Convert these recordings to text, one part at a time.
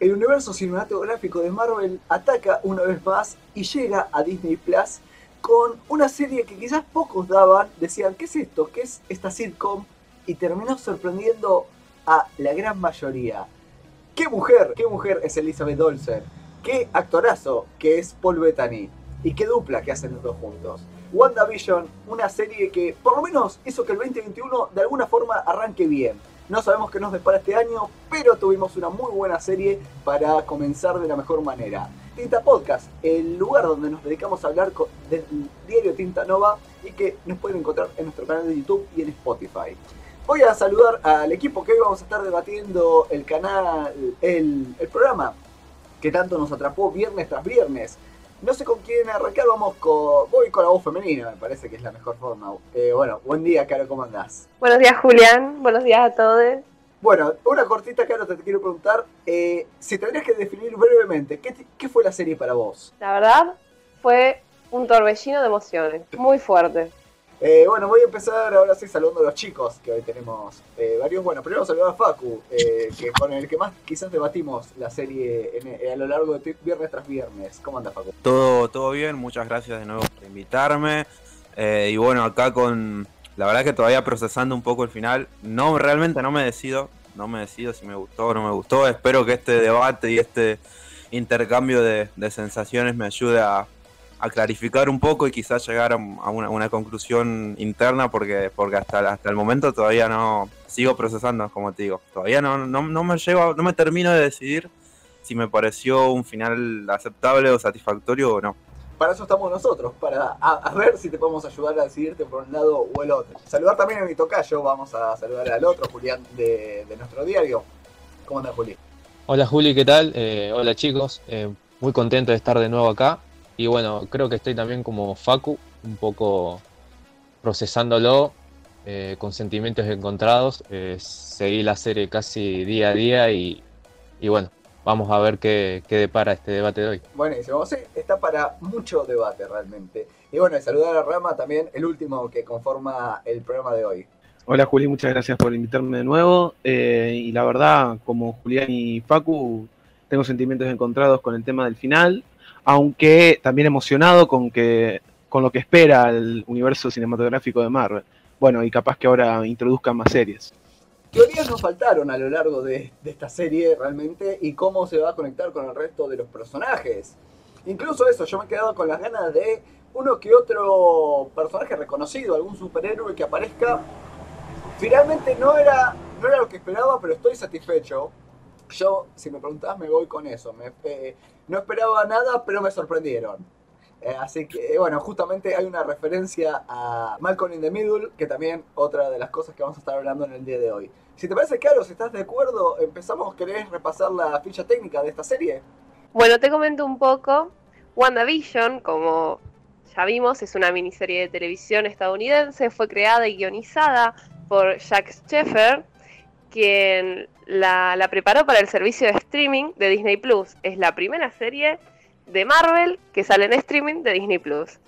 el universo cinematográfico de Marvel ataca una vez más y llega a Disney Plus con una serie que quizás pocos daban, decían, ¿qué es esto? ¿Qué es esta sitcom? Y terminó sorprendiendo a la gran mayoría. ¿Qué mujer? ¿Qué mujer es Elizabeth Olsen? ¿Qué actorazo que es Paul Bettany? ¿Y qué dupla que hacen los dos juntos? WandaVision, una serie que por lo menos hizo que el 2021 de alguna forma arranque bien. No sabemos qué nos depara este año, pero tuvimos una muy buena serie para comenzar de la mejor manera. Tinta Podcast, el lugar donde nos dedicamos a hablar del diario Tinta Nova y que nos pueden encontrar en nuestro canal de YouTube y en Spotify. Voy a saludar al equipo que hoy vamos a estar debatiendo el canal, el, el programa que tanto nos atrapó viernes tras viernes. No sé con quién arrancar, vamos con. Voy con la voz femenina, me parece que es la mejor forma. Eh, bueno, buen día, Caro, ¿cómo andás? Buenos días, Julián. Buenos días a todos. Bueno, una cortita, Caro, te quiero preguntar. Eh, si tendrías que definir brevemente, ¿qué, ¿qué fue la serie para vos? La verdad, fue un torbellino de emociones, muy fuerte. Eh, bueno, voy a empezar ahora sí saludando a los chicos, que hoy tenemos eh, varios. Bueno, primero saludar a Facu, eh, que con el que más quizás debatimos la serie a lo largo de viernes tras viernes. ¿Cómo anda Facu? Todo, todo bien, muchas gracias de nuevo por invitarme. y bueno, acá con la verdad que todavía procesando un poco el final. No, realmente no me decido, no me decido si me gustó o no me gustó. Espero que este debate y este intercambio de sensaciones me ayude a a clarificar un poco y quizás llegar a, una, conclusión interna porque, porque hasta, hasta el momento todavía no sigo procesando, como te digo. Todavía no, no, no me llego, no me termino de decidir si me pareció un final aceptable o satisfactorio o no. Para eso estamos nosotros, para a, ver si te podemos ayudar a decidirte por un lado o el otro. Saludar también a mi tocayo, vamos a saludar al otro, Julián, de, nuestro diario. ¿Cómo andas, Juli? Hola, Juli, ¿qué tal? Eh, hola, chicos. Eh, muy contento de estar de nuevo acá. Y bueno, creo que estoy también como Facu, un poco procesándolo eh, con sentimientos encontrados. Eh, seguí la serie casi día a día y, bueno, vamos a ver qué, depara este debate de hoy. Buenísimo, sí, está para mucho debate realmente. Y bueno, saludar a Rama también, el último que conforma el programa de hoy. Hola Juli, muchas gracias por invitarme de nuevo. Eh, y la verdad, como Julián y Facu, tengo sentimientos encontrados con el tema del final aunque también emocionado con, que, con lo que espera el universo cinematográfico de Marvel. Bueno, y capaz que ahora introduzcan más series. Teorías nos faltaron a lo largo de, esta serie realmente y cómo se va a conectar con el resto de los personajes. Incluso eso, yo me he quedado con las ganas de uno que otro personaje reconocido, algún superhéroe que aparezca. Finalmente no era, no era lo que esperaba, pero estoy satisfecho. Yo, si me preguntas, me voy con eso. Eh, no esperaba nada, pero me sorprendieron. Eh, así que, bueno, justamente hay una referencia a Malcolm in the Middle, que también otra de las cosas que vamos a estar hablando en el día de hoy. Si te parece, claro, si estás de acuerdo, empezamos. ¿Querés repasar la ficha técnica de esta serie? Bueno, te comento un poco. WandaVision, como ya vimos, es una miniserie de televisión estadounidense. Fue creada y guionizada por Jack Sheffer, quien la, preparó para el servicio de streaming de Disney Plus. Es la primera serie de Marvel que sale en streaming de Disney Plus,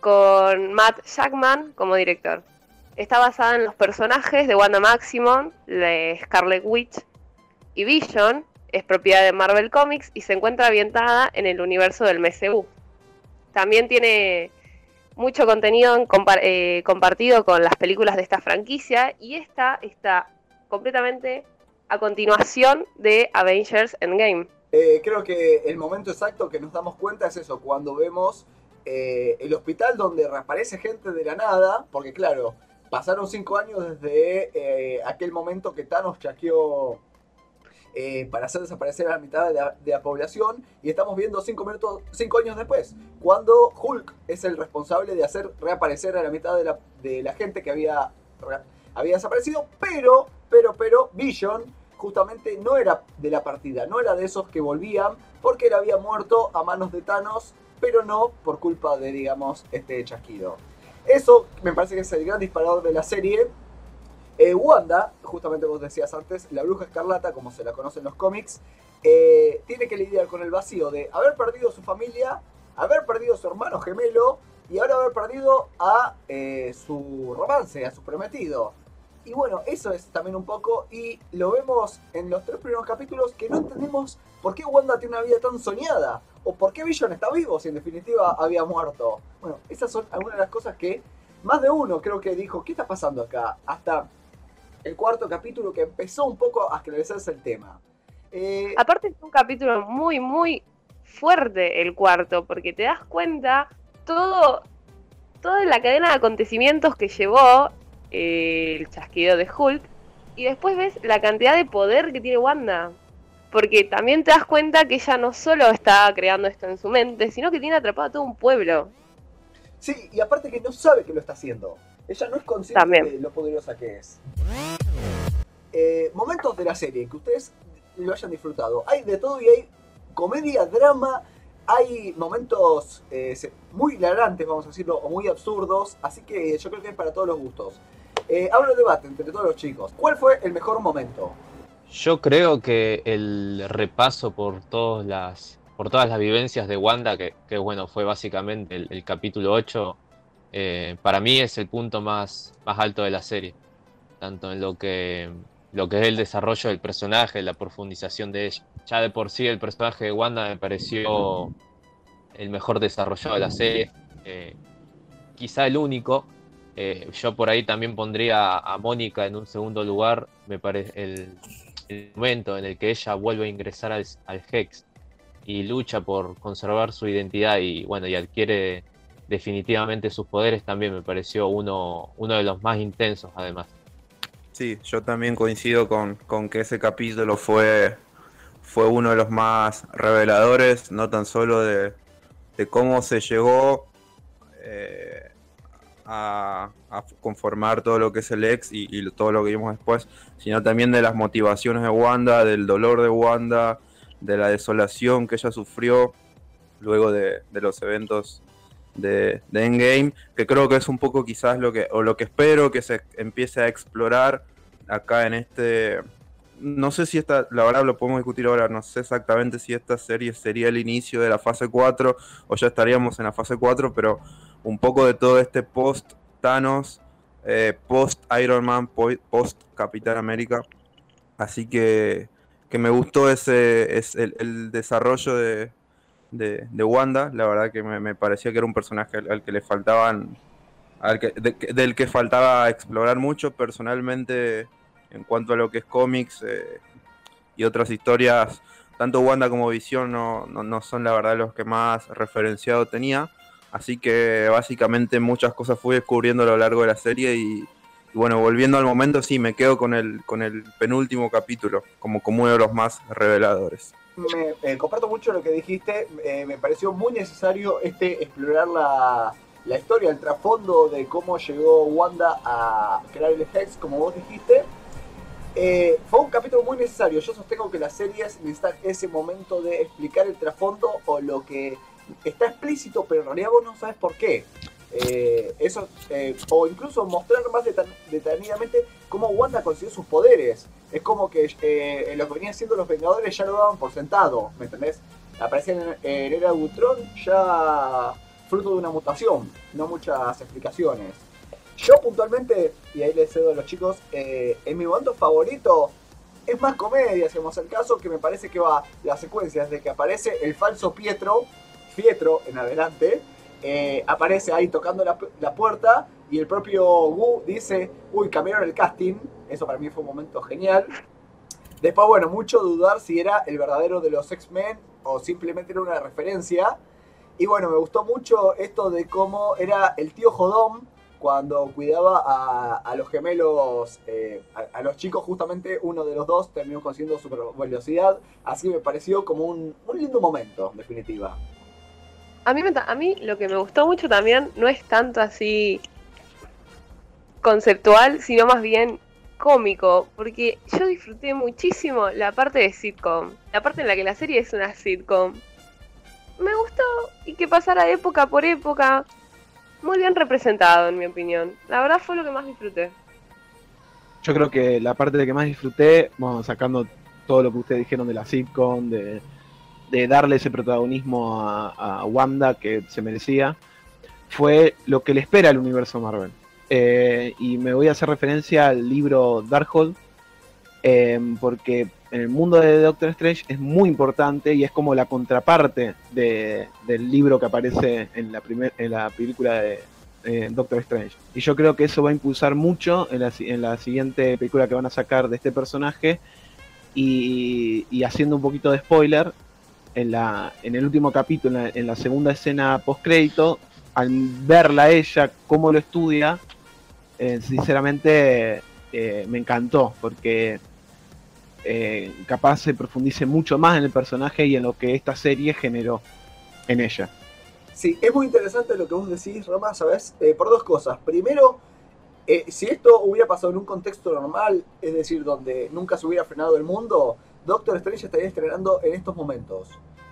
con Matt Jackman como director. Está basada en los personajes de Wanda Maximoff, de Scarlet Witch y Vision. Es propiedad de Marvel Comics y se encuentra ambientada en el universo del MCU. También tiene mucho contenido eh, compartido con las películas de esta franquicia y esta está completamente a continuación de Avengers Endgame. Eh, creo que el momento exacto que nos damos cuenta es eso, cuando vemos eh, el hospital donde reaparece gente de la nada, porque claro, pasaron cinco años desde eh, aquel momento que Thanos chaqueó para hacer desaparecer a la mitad de la, población y estamos viendo cinco, minutos, cinco años después, cuando Hulk es el responsable de hacer reaparecer a la mitad de la, de la gente que había, había desaparecido, pero pero, pero, Vision justamente no era de la partida, no era de esos que volvían porque él había muerto a manos de Thanos, pero no por culpa de, digamos, este chasquido. Eso me parece que es el gran disparador de la serie. Eh, Wanda, justamente vos decías antes, la bruja escarlata, como se la conoce en los cómics, eh, tiene que lidiar con el vacío de haber perdido su familia, haber perdido su hermano gemelo y ahora haber perdido a eh, su romance, a su prometido. Y bueno, eso es también un poco, y lo vemos en los tres primeros capítulos, que no entendemos por qué Wanda tiene una vida tan soñada, o por qué Vision está vivo si en definitiva había muerto. Bueno, esas son algunas de las cosas que más de uno creo que dijo, ¿qué está pasando acá? Hasta el cuarto capítulo que empezó un poco a esclarecerse el tema. Eh, Aparte es un capítulo muy, muy fuerte el cuarto, porque te das cuenta todo, toda la cadena de acontecimientos que llevó eh, el chasquido de Hulk, y después ves la cantidad de poder que tiene Wanda. Porque también te das cuenta que ella no solo está creando esto en su mente, sino que tiene atrapado a todo un pueblo. Sí, y aparte que no sabe que lo está haciendo. Ella no es consciente de lo poderosa que es. Eh, momentos de la serie que ustedes lo hayan disfrutado. Hay de todo y hay comedia, drama, hay momentos eh, muy hilarantes, vamos a decirlo, o muy absurdos, así que yo creo que es para todos los gustos. Eh, hablo de debate entre todos los chicos. ¿Cuál fue el mejor momento? Yo creo que el repaso por todas las, por todas las vivencias de Wanda, que, bueno, fue básicamente el, capítulo 8, eh, para mí es el punto más, alto de la serie. Tanto en lo que, lo que es el desarrollo del personaje, la profundización de ella. Ya de por sí el personaje de Wanda me pareció el mejor desarrollado de la serie. Eh, quizá el único. Eh, yo por ahí también pondría a Mónica en un segundo lugar. Me parece el, momento en el que ella vuelve a ingresar al, Hex y lucha por conservar su identidad y bueno, y adquiere definitivamente sus poderes también me pareció uno, uno de los más intensos además. Sí, yo también coincido con, con que ese capítulo fue, fue uno de los más reveladores, no tan solo de, de cómo se llegó eh, a, conformar todo lo que es el ex y, todo lo que vimos después, sino también de las motivaciones de Wanda, del dolor de Wanda, de la desolación que ella sufrió luego de, los eventos de, de, Endgame, que creo que es un poco quizás lo que, o lo que espero que se empiece a explorar acá en este no sé si esta, la verdad lo podemos discutir ahora, no sé exactamente si esta serie sería el inicio de la fase 4 o ya estaríamos en la fase 4, pero un poco de todo este post Thanos, eh, post Iron Man, post Capitán América. Así que, que me gustó ese es el, desarrollo de, de, Wanda, la verdad que me, parecía que era un personaje al, que le faltaban, al que, del que faltaba explorar mucho personalmente en cuanto a lo que es cómics eh, y otras historias, tanto Wanda como Visión no, no, son la verdad los que más referenciado tenía. Así que básicamente muchas cosas fui descubriendo a lo largo de la serie y, bueno, volviendo al momento, sí, me quedo con el, con el penúltimo capítulo, como, como uno de los más reveladores. Me eh, comparto mucho lo que dijiste, eh, me pareció muy necesario este explorar la, la historia, el trasfondo de cómo llegó Wanda a crear el Hex, como vos dijiste, eh, fue un capítulo muy necesario. Yo sostengo que las series necesitan ese momento de explicar el trasfondo o lo que está explícito, pero en realidad vos no sabes por qué. Eh, eso, eh, o incluso mostrar más detalladamente cómo Wanda consiguió sus poderes. Es como que lo que venían siendo los Vengadores ya lo daban por sentado, ¿me entendés? Aparecían en, en Era Ultron ya fruto de una mutación, no muchas explicaciones. Yo puntualmente, y ahí les cedo a los chicos, eh, en mi momento favorito es más comedia, si vamos el caso, que me parece que va la secuencia desde que aparece el falso Pietro, Pietro en adelante, eh, aparece ahí tocando la, puerta y el propio Wu dice, uy, cambiaron el casting, eso para mí fue un momento genial. Después, bueno, mucho dudar si era el verdadero de los X-Men o simplemente era una referencia. Y bueno, me gustó mucho esto de cómo era el tío Jodón cuando cuidaba a, los gemelos, eh, a, los chicos, justamente uno de los dos terminó consiguiendo super velocidad. Así me pareció como un, lindo momento, en definitiva. A mí, a mí lo que me gustó mucho también no es tanto así conceptual, sino más bien cómico, porque yo disfruté muchísimo la parte de sitcom, la parte en la que la serie es una sitcom. Me gustó y que pasara época por época, muy bien representado, en mi opinión. La verdad fue lo que más disfruté. Yo creo que la parte de que más disfruté, bueno, sacando todo lo que ustedes dijeron de la sitcom, de, darle ese protagonismo a, Wanda que se merecía, fue lo que le espera al universo Marvel. eh, y me voy a hacer referencia al libro Darkhold, eh, porque en el mundo de Doctor Strange es muy importante y es como la contraparte de- del libro que aparece en la, primer, en la película de Doctor Strange. Y yo creo que eso va a impulsar mucho en la, en la siguiente película que van a sacar de este personaje. Y, y haciendo un poquito de spoiler, en, la, en el último capítulo, en la, segunda escena post-crédito, al verla ella, cómo lo estudia, eh, sinceramente eh, me encantó, porque eh, capaz se profundice mucho más en el personaje y en lo que esta serie generó en ella. Sí, es muy interesante lo que vos decís, Roma, ¿sabes? Por dos cosas. Primero, si esto hubiera pasado en un contexto normal, es decir, donde nunca se hubiera frenado el mundo, Doctor Strange estaría estrenando en estos momentos.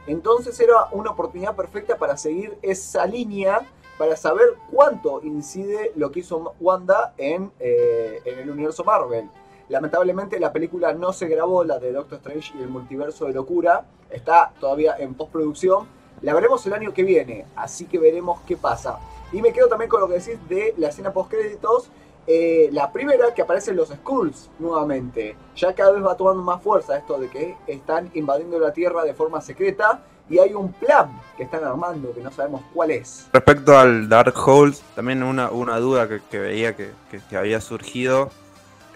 Entonces era una oportunidad perfecta para seguir esa línea, para saber cuánto incide lo que hizo Wanda en, eh, en el universo Marvel. Lamentablemente la película no se grabó, la de Doctor Strange y el multiverso de locura, está todavía en postproducción. La veremos el año que viene, así que veremos qué pasa. Y me quedo también con lo que decís de la escena postcréditos. Eh, la primera que aparecen los Skrulls nuevamente. Ya cada vez va tomando más fuerza esto de que están invadiendo la Tierra de forma secreta y hay un plan que están armando que no sabemos cuál es. Respecto al Dark Holes, también una, una duda que, veía que, que- había surgido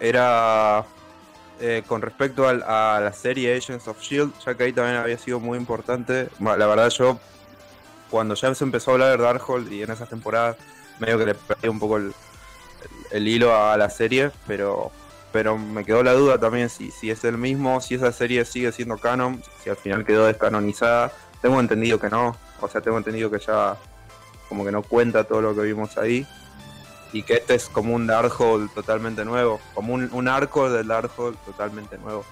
era eh, con respecto a la serie Agents of Shield, ya que ahí también había sido muy importante. La verdad, yo cuando ya se empezó a hablar de Darkhold y en esas temporadas, medio que le perdí un poco el, el- hilo a la serie, pero pero me quedó la duda también si, si es el mismo, si esa serie sigue siendo canon, si al final quedó descanonizada. Tengo entendido que no, o sea, tengo entendido que ya como que no cuenta todo lo que vimos ahí. Y que este es como un Darkhold totalmente nuevo, como un, un arco del Darkhold totalmente nuevo.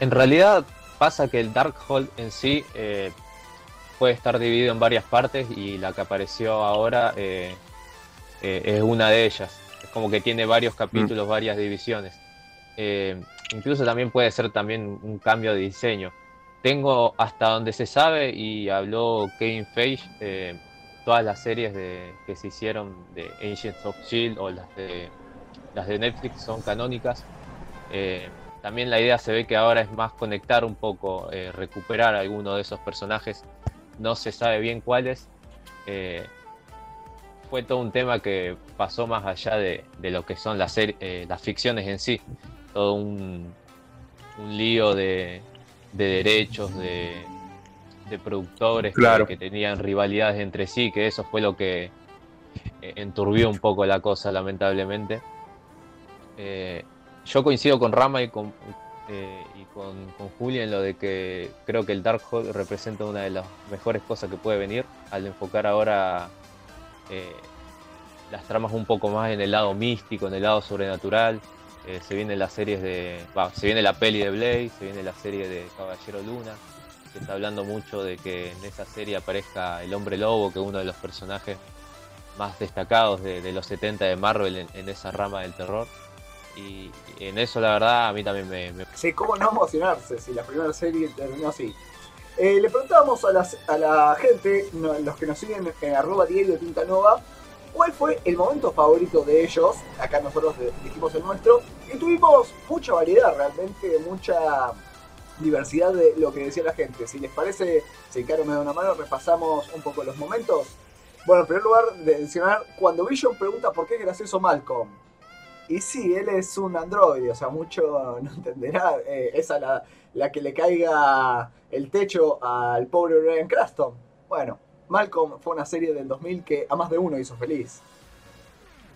En realidad pasa que el Darkhold en sí eh, puede estar dividido en varias partes y la que apareció ahora eh, eh, es una de ellas. Es como que tiene varios capítulos, varias divisiones. Eh, incluso también puede ser también un cambio de diseño. Tengo hasta donde se sabe y habló Kevin Feige eh, todas las series de, que se hicieron de Agents of Shield o las de las de Netflix son canónicas. Eh, también la idea se ve que ahora es más conectar un poco, recuperar alguno de esos personajes. No se sabe bien cuáles. Fue todo un tema que pasó más allá de, de lo que son las, eh, las ficciones en sí. Todo un, un lío de, de derechos, de, de productores que- Claro. que, tenían rivalidades entre sí, que eso fue lo que eh, enturbió un poco la cosa, lamentablemente. Eh, yo coincido con Rama y con, eh, y con, con Julia en lo de que creo que el Darkhold representa una de las mejores cosas que puede venir al enfocar ahora eh, las tramas un poco más en el lado místico, en el lado sobrenatural. Eh, se vienen las series de. se viene la peli de Blade, se viene la serie de Caballero Luna. Se está hablando mucho de que en esa serie aparezca el hombre lobo, que es uno de los personajes más destacados de, los 70 de Marvel en, esa rama del terror. Y en eso, la verdad, a mí también me, me Sí, cómo no emocionarse si la primera serie terminó así. Eh, le preguntábamos a, las- a la gente, los que nos siguen en arroba Diego Tintanova, cuál fue el momento favorito de ellos. Acá nosotros dijimos el nuestro. Y tuvimos mucha variedad, realmente mucha diversidad de lo que decía la gente. Si les parece, si Caro me da una mano, repasamos un poco los momentos. Bueno, en primer lugar, de mencionar, cuando Vision pregunta por qué es gracioso Malcolm. Y sí, él es un androide, o sea, mucho no entenderá. Eh, esa la, la que le caiga el techo al pobre Ryan Cranston. Bueno, Malcolm fue una serie del 2000 que a más de uno hizo feliz.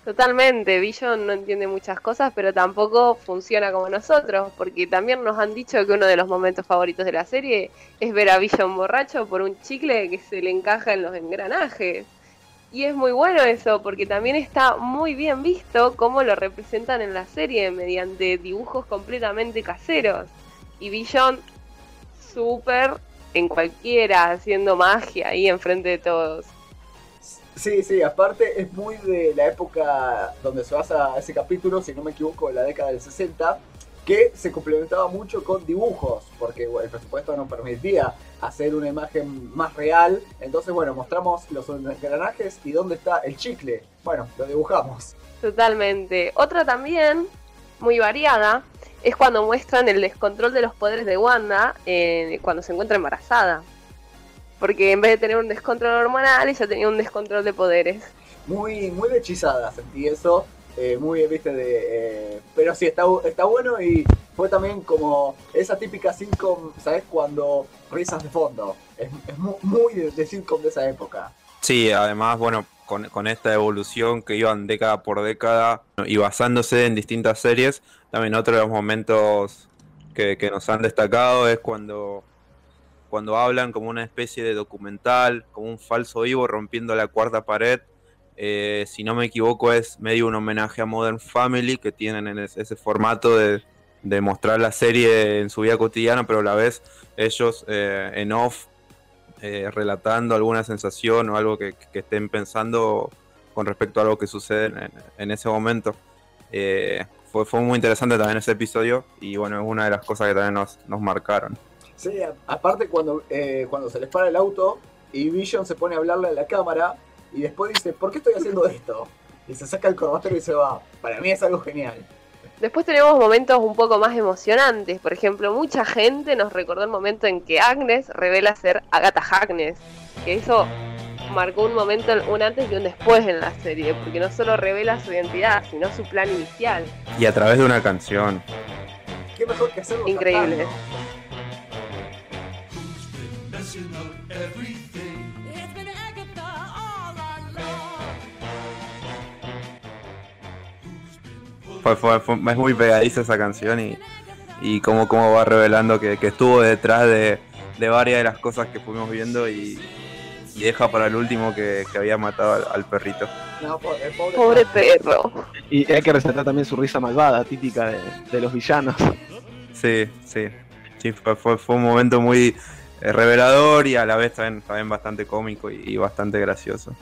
Totalmente, Vision no entiende muchas cosas, pero tampoco funciona como nosotros, porque también nos han dicho que uno de los momentos favoritos de la serie es ver a Vision borracho por un chicle que se le encaja en los engranajes. Y es muy bueno eso, porque también está muy bien visto cómo lo representan en la serie mediante dibujos completamente caseros. Y Vision súper en cualquiera, haciendo magia ahí enfrente de todos. Sí, sí, aparte es muy de la época donde se basa ese capítulo, si no me equivoco, de la década del 60. que se complementaba mucho con dibujos, porque el presupuesto no permitía hacer una imagen más real. Entonces, bueno, mostramos los engranajes y dónde está el chicle. Bueno, lo dibujamos. Totalmente. Otra también, muy variada, es cuando muestran el descontrol de los poderes de Wanda eh, cuando se encuentra embarazada. Porque en vez de tener un descontrol hormonal, ella tenía un descontrol de poderes. Muy, muy hechizada, sentí eso. Eh, muy bien, viste, de, eh, pero sí, está, está bueno y fue también como esa típica sitcom, ¿sabes? Cuando risas de fondo. Es, muy, de, de, sitcom de esa época. Sí, además, bueno, con, esta evolución que iban década por década y basándose en distintas series, también otro de los momentos que, que nos han destacado es cuando cuando hablan como una especie de documental, como un falso vivo rompiendo la cuarta pared. Eh, si no me equivoco, es medio un homenaje a Modern Family, que tienen en ese, formato de, mostrar la serie en su vida cotidiana, pero a la vez ellos eh, en off eh, relatando alguna sensación o algo que, estén pensando con respecto a algo que sucede en, ese momento. fue, fue muy interesante también ese episodio y bueno, es una de las cosas que también nos, marcaron. Sí, aparte cuando, cuando se les para el auto y Vision se pone a hablarle a la cámara, y después dice, ¿por qué estoy haciendo esto? Y se saca el corbatorio y se va. Para mí es algo genial. Después tenemos momentos un poco más emocionantes. Por ejemplo, mucha gente nos recordó el momento en que Agnes revela ser Agatha Agnes. Que eso marcó un momento, un antes y un después en la serie. Porque no solo revela su identidad, sino su plan inicial. Y a través de una canción. ¿Qué mejor que hacerlo? Increíble. Es muy pegadiza esa canción y, y cómo, cómo va revelando que, estuvo detrás de, varias de las cosas que fuimos viendo y, deja para el último que, había matado al, perrito. pobre, perro. Y hay que resaltar también su risa malvada, típica de, los villanos. Sí, sí. sí fue, fue, un momento muy eh, revelador y a la vez también, también bastante cómico y, y bastante gracioso.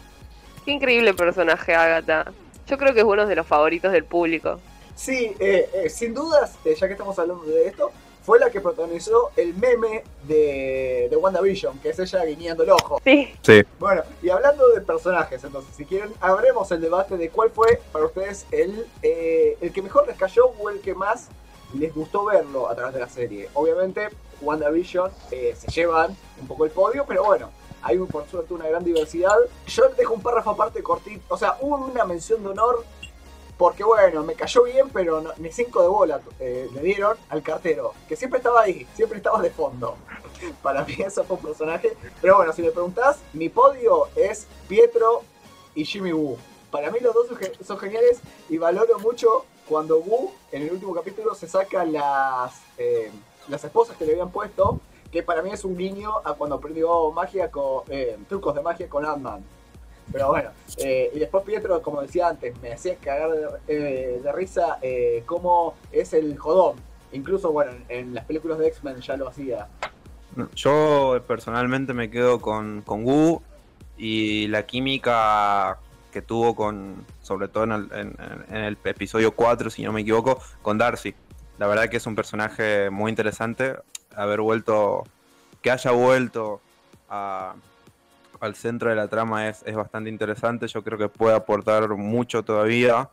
Qué increíble personaje, Agatha. Yo creo que es uno de los favoritos del público. Sí, eh, eh, sin dudas, eh, ya que estamos hablando de esto, fue la que protagonizó el meme de, de WandaVision, que es ella guiñando el ojo. Sí. sí. Bueno, y hablando de personajes, entonces, si quieren, abremos el debate de cuál fue para ustedes el, el que mejor les cayó o el que más les gustó verlo a través de la serie. Obviamente, WandaVision se llevan un poco el podio, pero bueno, hay por suerte una gran diversidad. Yo dejo un párrafo aparte cortito, o sea, hubo una mención de honor porque bueno, me cayó bien, pero ni cinco de bola eh, le dieron al cartero, que siempre estaba ahí, siempre estaba de fondo. Para mí eso fue un personaje. Pero bueno, si me preguntás, mi podio es Pietro y Jimmy Woo. Para mí los dos son geniales y valoro mucho cuando Woo en el último capítulo se saca las, eh, las esposas que le habían puesto, que para mí es un guiño a cuando aprendió magia con, eh, trucos de magia con Ant-Man. Pero bueno, eh, y después Pietro, como decía antes, me hacía cagar de, eh, risa eh, cómo es el jodón. Incluso, bueno, en, las películas de X-Men ya lo hacía. Yo personalmente me quedo con, con Wu y la química que tuvo con, sobre todo en el, en el episodio 4, si no me equivoco, con Darcy. La verdad que es un personaje muy interesante. Haber vuelto, que haya vuelto a, al centro de la trama es, bastante interesante. Yo creo que puede aportar mucho todavía.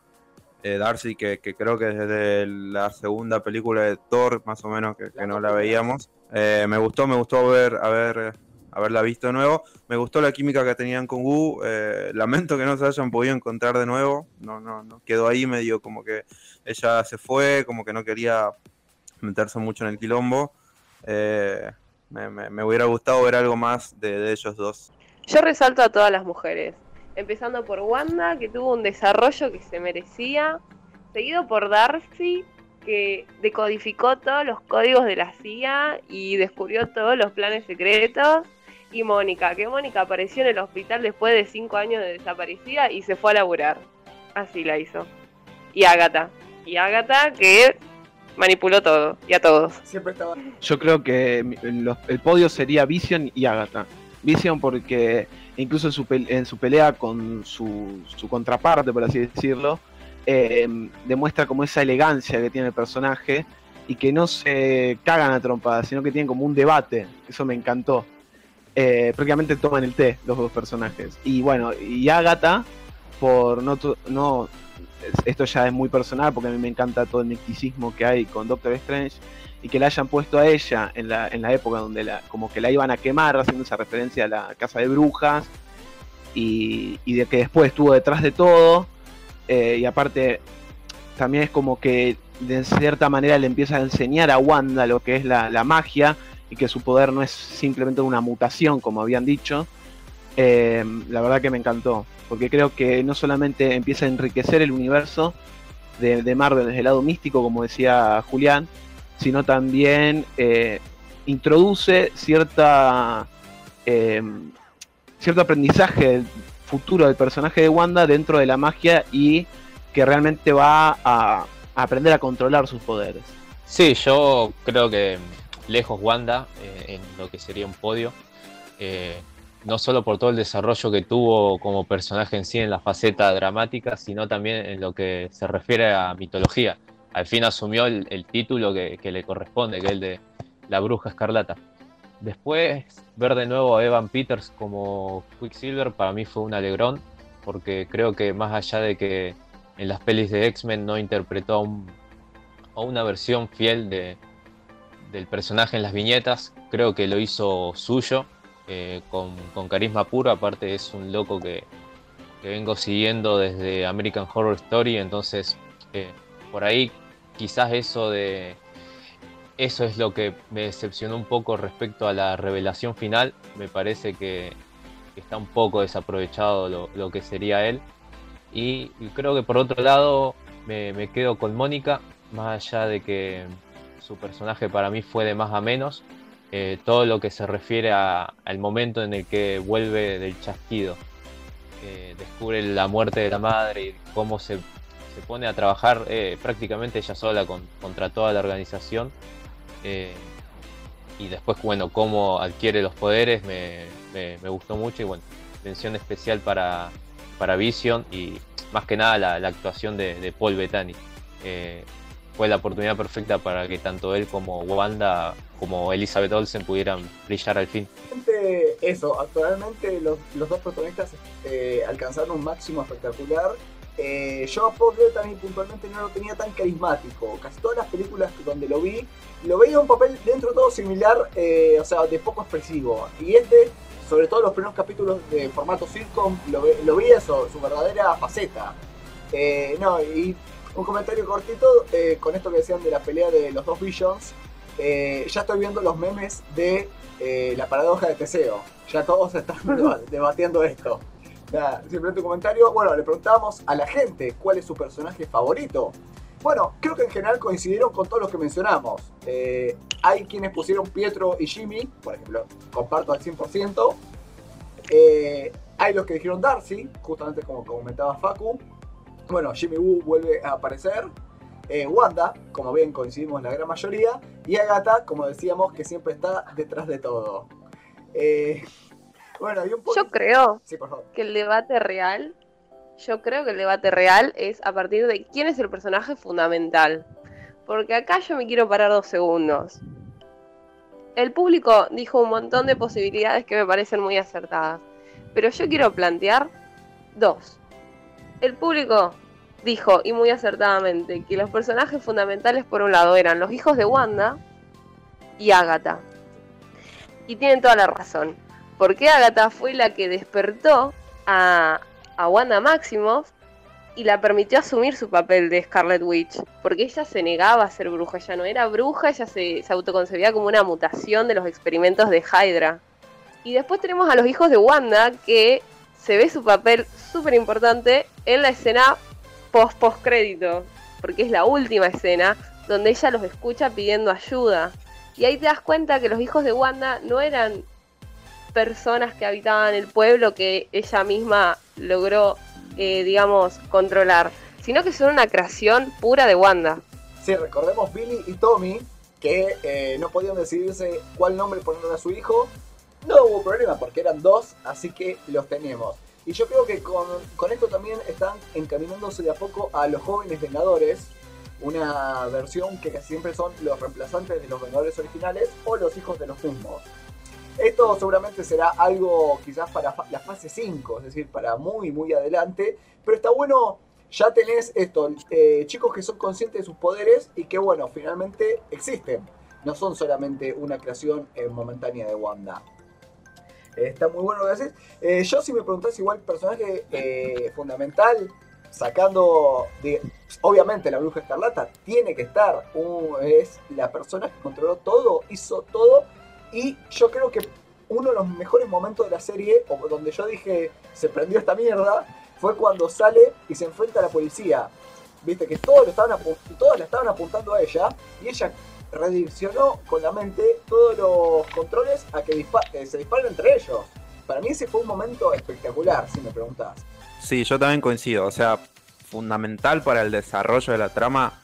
Eh, Darcy, que, creo que desde la segunda película de Thor, más o menos, que, no la veíamos. Eh, me gustó, me gustó ver, haber, haberla visto de nuevo. Me gustó la química que tenían con Wu. Eh, lamento que no se hayan podido encontrar de nuevo. No, no, no. Quedó ahí medio como que ella se fue, como que no quería meterse mucho en el quilombo. Me, hubiera gustado ver algo más de ellos dos. Yo resalto a todas las mujeres, empezando por Wanda, que tuvo un desarrollo que se merecía, seguido por Darcy, que decodificó todos los códigos de la CIA y descubrió todos los planes secretos, y Mónica, que Mónica apareció en el hospital después de cinco años de desaparecida y se fue a laburar. Así la hizo. Y Agatha. Y Agatha que manipuló todo y a todos. Siempre estaba. Yo creo que el podio sería Vision y Agatha. Vision porque incluso en su, en su pelea con su, su, contraparte, por así decirlo, eh, demuestra como esa elegancia que tiene el personaje y que no se cagan a trompadas, sino que tienen como un debate. Eso me encantó. Eh, prácticamente toman el té los dos personajes. Y bueno, y Agatha, por no, no. Esto ya es muy personal porque a mí me encanta todo el misticismo que hay con Doctor Strange. Y que la hayan puesto a ella en la, en la época donde la, como que la iban a quemar, haciendo esa referencia a la casa de brujas. Y, de que después estuvo detrás de todo. Eh, y aparte, también es como que de cierta manera le empieza a enseñar a Wanda lo que es la, la magia y que su poder no es simplemente una mutación, como habían dicho. Eh, la verdad que me encantó, porque creo que no solamente empieza a enriquecer el universo de, Marvel desde el lado místico, como decía Julián, sino también eh, introduce cierta eh, cierto aprendizaje futuro del personaje de Wanda dentro de la magia y que realmente va a, a aprender a controlar sus poderes. Sí, yo creo que lejos Wanda eh, en lo que sería un podio. eh, no solo por todo el desarrollo que tuvo como personaje en sí en la faceta dramática, sino también en lo que se refiere a mitología. Al fin asumió el, título que, le corresponde, que es el de la bruja escarlata. Después, ver de nuevo a Evan Peters como Quicksilver para mí fue un alegrón, porque creo que más allá de que en las pelis de X-Men no interpretó a, un- a una versión fiel de, del personaje en las viñetas, creo que lo hizo suyo, eh, con, carisma puro, aparte es un loco que, vengo siguiendo desde American Horror Story, entonces eh, por ahí quizás eso de... Eso es lo que me decepcionó un poco respecto a la revelación final. Me parece que, está un poco desaprovechado lo, que sería él. Y, creo que por otro lado me quedo con Mónica, más allá de que su personaje para mí fue de más a menos. Eh, todo lo que se refiere al momento en el que vuelve del chasquido, descubre la muerte de la madre y cómo se, se pone a trabajar eh, prácticamente ella sola con- contra toda la organización. eh, y después, bueno, cómo adquiere los poderes me, me- gustó mucho y bueno, mención especial para, para Vision y más que nada la, la actuación de, de Paul Bettany. Fue la oportunidad perfecta para que tanto él como Wanda como Elizabeth Olsen pudieran brillar al fin. Eso, actualmente los, los dos protagonistas eh, alcanzaron un máximo espectacular. Eh, yo a Paul Bettany puntualmente no lo tenía tan carismático. Casi todas las películas donde lo vi, lo veía un papel dentro de todo similar, eh, o sea, de poco expresivo. Y este, sobre todo los primeros capítulos de formato sitcom, lo, lo vi eso, su verdadera faceta. Eh, no, y un comentario cortito eh, con esto que decían de la pelea de los dos Visions. Eh, ya estoy viendo los memes de eh, la paradoja de Teseo. Ya todos están deba- debatiendo esto. Nada, simplemente un comentario. Bueno, le preguntamos a la gente cuál es su personaje favorito. Bueno, creo que en general coincidieron con todos los que mencionamos. Eh, hay quienes pusieron Pietro y Jimmy, por ejemplo, comparto al 100%. Eh, hay los que dijeron Darcy, justamente como comentaba Facu. Bueno, Jimmy Woo vuelve a aparecer. Eh, Wanda, como bien coincidimos la gran mayoría. Y Agatha, como decíamos, que siempre está detrás de todo. Eh, bueno, y un poco... Yo creo Sí, por favor. que el debate real, yo creo que el debate real es a partir de quién es el personaje fundamental. Porque acá yo me quiero parar dos segundos. El público dijo un montón de posibilidades que me parecen muy acertadas. Pero yo quiero plantear dos. El público dijo, y muy acertadamente, que los personajes fundamentales por un lado eran los hijos de Wanda y Agatha. Y tienen toda la razón. Porque Agatha fue la que despertó a, a Wanda Maximoff y la permitió asumir su papel de Scarlet Witch. Porque ella se negaba a ser bruja, ella no era bruja, ella se, se autoconcebía como una mutación de los experimentos de Hydra. Y después tenemos a los hijos de Wanda, que se ve su papel súper importante en la escena post post crédito, porque es la última escena donde ella los escucha pidiendo ayuda. Y ahí te das cuenta que los hijos de Wanda no eran personas que habitaban el pueblo que ella misma logró, eh, digamos, controlar, sino que son una creación pura de Wanda. Sí, recordemos Billy y Tommy, que eh, no podían decidirse cuál nombre ponerle a su hijo. No hubo problema porque eran dos, así que los tenemos. Y yo creo que con, con esto también están encaminándose de a poco a los jóvenes Vengadores. una versión que siempre son los reemplazantes de los Vengadores originales o los hijos de los mismos. Esto seguramente será algo quizás para la fase 5, es decir, para muy, muy adelante. Pero está bueno, ya tenés esto, eh, chicos que son conscientes de sus poderes y que, bueno, finalmente existen. No son solamente una creación eh, momentánea de Wanda. Eh, está muy bueno lo que haces. yo, si me preguntás, igual, personaje fundamental, sacando de. Obviamente, la bruja escarlata tiene que estar. es la persona que controló todo, hizo todo y yo creo que uno de los mejores momentos de la serie, o donde yo dije, se prendió esta mierda, fue cuando sale y se enfrenta a la policía. Viste que todos, estaban todos la estaban apuntando a ella y ella redireccionó con la mente todos los controles a que eh, se disparen entre ellos. Para mí ese fue un momento espectacular, si me preguntas. Sí, yo también coincido. O sea, fundamental para el desarrollo de la trama,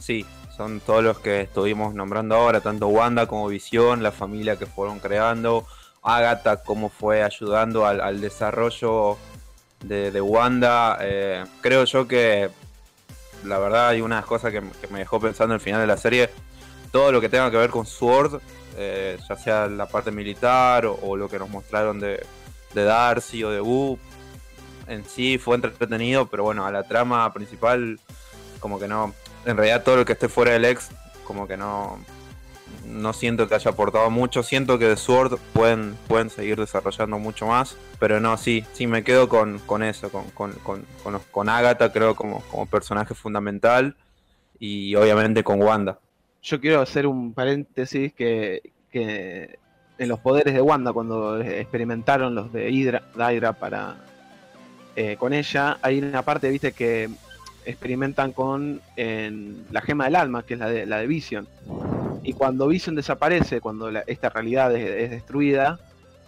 sí, son todos los que estuvimos nombrando ahora, tanto Wanda como Visión, la familia que fueron creando, Agatha cómo fue ayudando al, desarrollo de, Wanda. Eh, creo yo que la verdad hay unas cosas que, me dejó pensando al final de la serie. Todo lo que tenga que ver con Sword, eh, ya sea la parte militar o, lo que nos mostraron de, de Darcy o de Wu, en sí fue entretenido, pero bueno, a la trama principal como que no, en realidad todo lo que esté fuera del ex, como que no, no siento que haya aportado mucho. Siento que de Sword pueden, pueden seguir desarrollando mucho más. Pero no, sí, sí, me quedo con, con eso, con, con, con, con, Agatha, creo, como, como personaje fundamental. Y obviamente con Wanda. Yo quiero hacer un paréntesis que, en los poderes de Wanda, cuando experimentaron los de Hydra, para eh, con ella, hay una parte, viste, que experimentan con la gema del alma, que es la de, la de Vision. Y cuando Vision desaparece, cuando esta realidad es, destruida,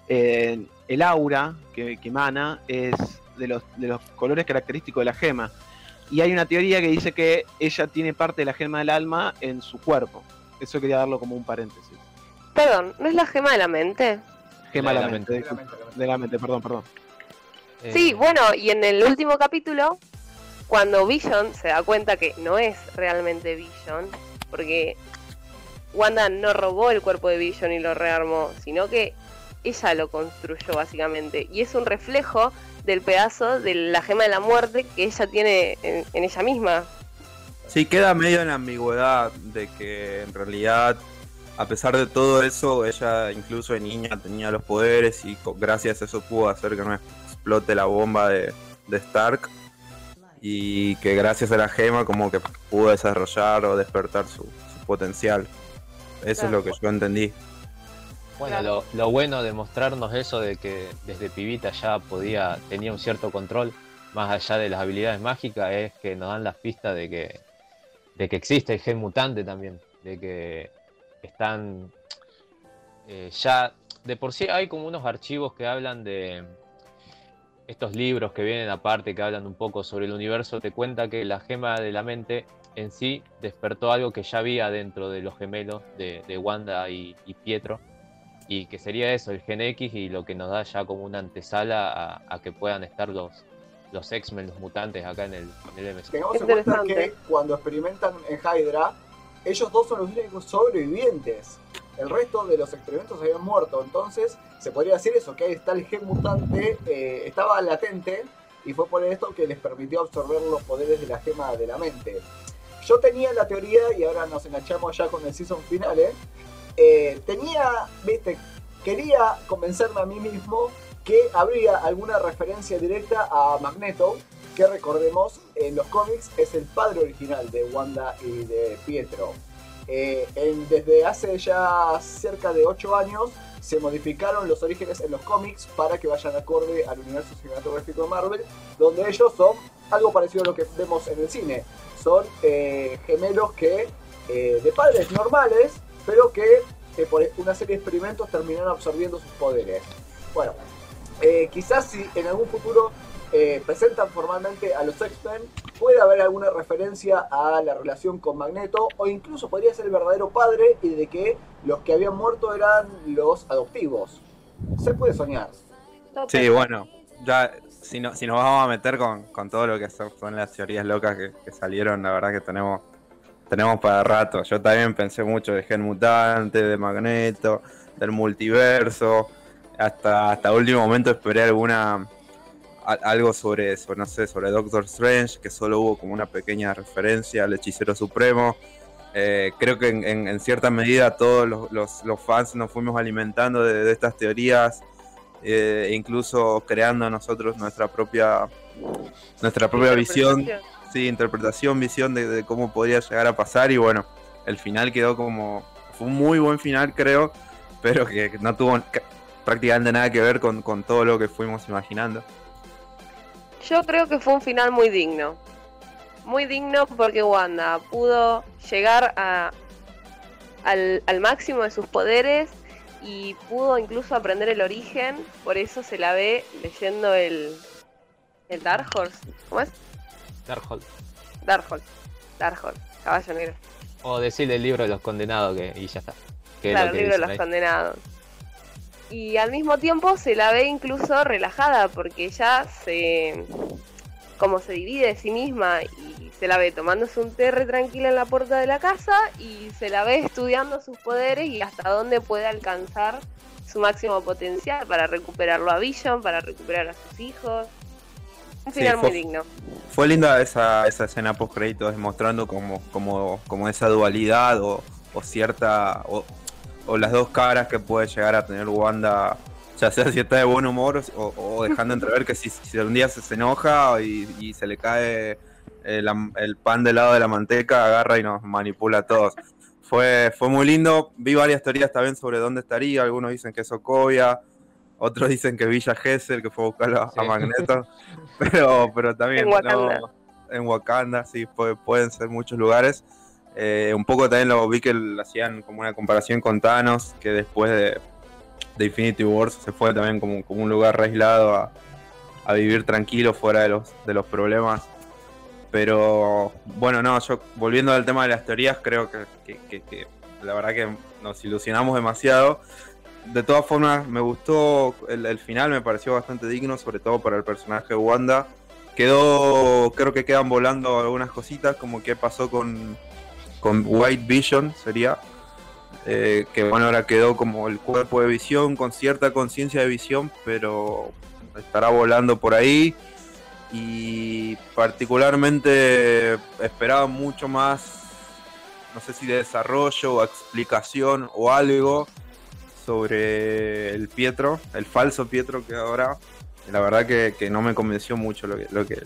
el aura que, emana es de los colores característicos de la gema. Y hay una teoría que dice que ella tiene parte de la gema del alma en su cuerpo. Eso quería darlo como un paréntesis. Perdón, ¿no es la gema de la mente? Gema de la, mente, de la mente, perdón, perdón. Sí, bueno, y en el último capítulo cuando Vision se da cuenta que no es realmente Vision, porque Wanda no robó el cuerpo de Vision y lo rearmó, sino que ella lo construyó básicamente. Y es un reflejo del pedazo de la gema de la muerte que ella tiene en, ella misma. Sí, queda medio en la ambigüedad de que en realidad, a pesar de todo eso, ella incluso de niña tenía los poderes y gracias a eso pudo hacer que no explote la bomba de, de Stark y que gracias a la gema como que pudo desarrollar o despertar su, potencial. Eso es lo que yo entendí. Bueno, lo, bueno de mostrarnos eso de que desde pibita ya podía, tenía un cierto control, más allá de las habilidades mágicas, es que nos dan las pistas de que, de que existe el gen mutante también, de que están eh, ya, de por sí hay como unos archivos que hablan de, estos libros que vienen aparte, que hablan un poco sobre el universo, te cuenta que la gema de la mente en sí despertó algo que ya había dentro de los gemelos de, Wanda y, Pietro, y que sería eso, el Gen X, y lo que nos da ya como una antesala a, que puedan estar los, los X-Men, los mutantes acá en el, en el Tengamos en cuenta que cuando experimentan en Hydra, ellos dos son los únicos sobrevivientes. El resto de los experimentos habían muerto, entonces se podría decir eso, que ahí está el gen mutante, eh, estaba latente y fue por esto que les permitió absorber los poderes de la gema de la mente. Yo tenía la teoría, y ahora nos enganchamos ya con el season final, ¿eh? Eh, tenía, viste, quería convencerme a mí mismo que habría alguna referencia directa a Magneto, que recordemos, en los cómics es el padre original de Wanda y de Pietro. desde hace ya cerca de 8 años se modificaron los orígenes en los cómics para que vayan acorde al universo cinematográfico de Marvel, donde ellos son algo parecido a lo que vemos en el cine. Son eh, gemelos que, eh, de padres normales, pero que eh, por una serie de experimentos terminaron absorbiendo sus poderes. Bueno, quizás si en algún futuro presentan formalmente a los X-Men, puede haber alguna referencia a la relación con Magneto o incluso podría ser el verdadero padre y de que los que habían muerto eran los adoptivos. Se puede soñar. Sí, bueno, ya si, si nos vamos a meter con, todo lo que son, las teorías locas que, salieron, la verdad que tenemos tenemos para rato. Yo también pensé mucho de Gen Mutante, de Magneto, del multiverso. Hasta, hasta último momento esperé alguna algo sobre, no sé, sobre Doctor Strange, que solo hubo como una pequeña referencia al hechicero supremo. Eh, creo que en, cierta medida todos los, fans nos fuimos alimentando de, estas teorías, eh, incluso creando nosotros nuestra propia, nuestra propia visión, sí, interpretación, visión de, cómo podría llegar a pasar. Y bueno, el final quedó como. Fue un muy buen final, creo, pero que no tuvo prácticamente nada que ver con, todo lo que fuimos imaginando. Yo creo que fue un final muy digno. Muy digno porque Wanda pudo llegar a, al, máximo de sus poderes y pudo incluso aprender el origen. Por eso se la ve leyendo el, el Dark Horse. ¿Cómo es? Darkhold. Darkhold. Darkhold. Caballo negro. O decirle el libro de los condenados que, y ya está. claro, el libro de los condenados y al mismo tiempo se la ve incluso relajada porque ya se como se divide de sí misma y se la ve tomándose un té tranquila en la puerta de la casa y se la ve estudiando sus poderes y hasta dónde puede alcanzar su máximo potencial para recuperarlo a Vision, para recuperar a sus hijos. Un final muy digno. Fue linda esa, esa escena post créditos demostrando como, como, como esa dualidad o, o cierta o las dos caras que puede llegar a tener Wanda, ya sea si está de buen humor o, dejando entrever que si, un día se, enoja y, se le cae el, pan del lado de la manteca, agarra y nos manipula a todos. Fue, fue muy lindo, vi varias teorías también sobre dónde estaría, algunos dicen que es Sokovia, otros dicen que Villa Gesell, que fue a buscarlo a Magneto, pero, pero también en Wakanda, en Wakanda sí, pueden ser muchos lugares. Eh, un poco también lo vi que hacían como una comparación con Thanos, que después de, Infinity Wars se fue también como, como un lugar aislado a, vivir tranquilo fuera de los, de los problemas. Pero bueno, no, yo volviendo al tema de las teorías, creo que, la verdad que nos ilusionamos demasiado. De todas formas, me gustó el, final, me pareció bastante digno, sobre todo para el personaje de Wanda. Quedó, creo que quedan volando algunas cositas, como qué pasó con, con White Vision sería, eh, que bueno, ahora quedó como el cuerpo de visión, con cierta conciencia de visión, pero estará volando por ahí. Y particularmente esperaba mucho más, no sé si de desarrollo o explicación o algo sobre el Pietro, el falso Pietro que ahora, la verdad que, no me convenció mucho lo que, lo que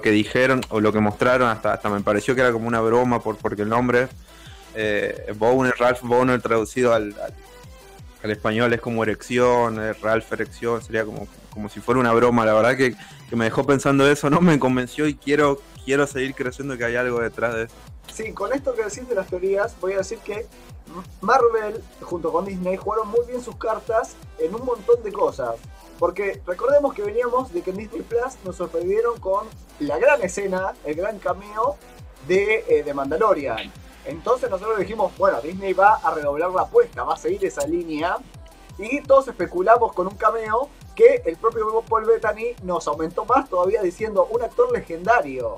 que dijeron o lo que mostraron, hasta, hasta me pareció que era como una broma por, porque el nombre, eh, Ralph Boner traducido al, al, español es como erección, eh, Ralph erección, sería como, como si fuera una broma, la verdad que, me dejó pensando eso, no me convenció y quiero, quiero seguir creyendo que hay algo detrás de eso. Sí, con esto que decís de las teorías, voy a decir que Marvel junto con Disney jugaron muy bien sus cartas en un montón de cosas. Porque recordemos que veníamos de que en Disney Plus nos sorprendieron con la gran escena, el gran cameo de, eh, de Mandalorian. Entonces nosotros dijimos, bueno, Disney va a redoblar la apuesta, va a seguir esa línea. Y todos especulamos con un cameo que el propio Paul Bettany nos aumentó más todavía diciendo un actor legendario.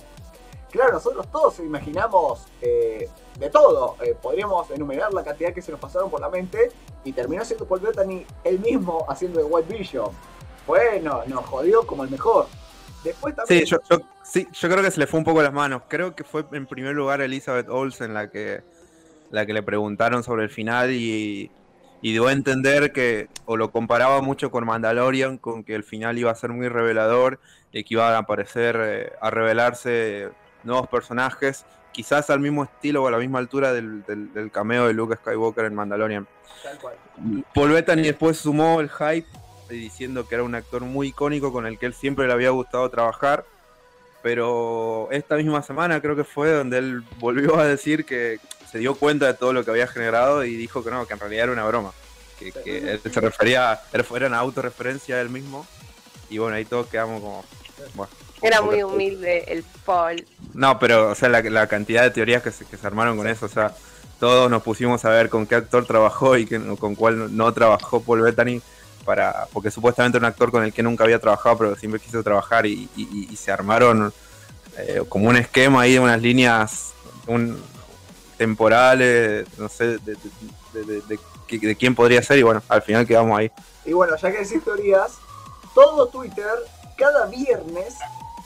Claro, nosotros todos imaginamos eh, de todo. Eh, podríamos enumerar la cantidad que se nos pasaron por la mente y terminó siendo Paul Bettany él mismo haciendo de White Vision. Bueno, nos jodió como el mejor. Después también... Sí yo, sí, yo creo que se le fue un poco las manos. Creo que fue en primer lugar Elizabeth Olsen la que, la que le preguntaron sobre el final y, y dio a entender que, o lo comparaba mucho con Mandalorian, con que el final iba a ser muy revelador y que iban a aparecer, eh, a revelarse nuevos personajes quizás al mismo estilo o a la misma altura del, cameo de Luke Skywalker en Mandalorian. Tal cual. Paul Bettany después sumó el hype diciendo que era un actor muy icónico con el que él siempre le había gustado trabajar. Pero esta misma semana creo que fue donde él volvió a decir que se dio cuenta de todo lo que había generado y dijo que no, que en realidad era una broma. Que, él se refería, era una autorreferencia él mismo. Y bueno, ahí todos quedamos como. Bueno, era muy humilde el Paul. No, pero, o sea, la, cantidad de teorías que se, que se armaron con eso, o sea, todos nos pusimos a ver con qué actor trabajó y con cuál no trabajó Paul Bettany, para, porque supuestamente era un actor con el que nunca había trabajado, pero siempre quiso trabajar y, se armaron eh, como un esquema ahí de unas líneas un, temporales, no sé, de, de, quién podría ser y bueno, al final quedamos ahí. Y bueno, ya que decís teorías, todo Twitter cada viernes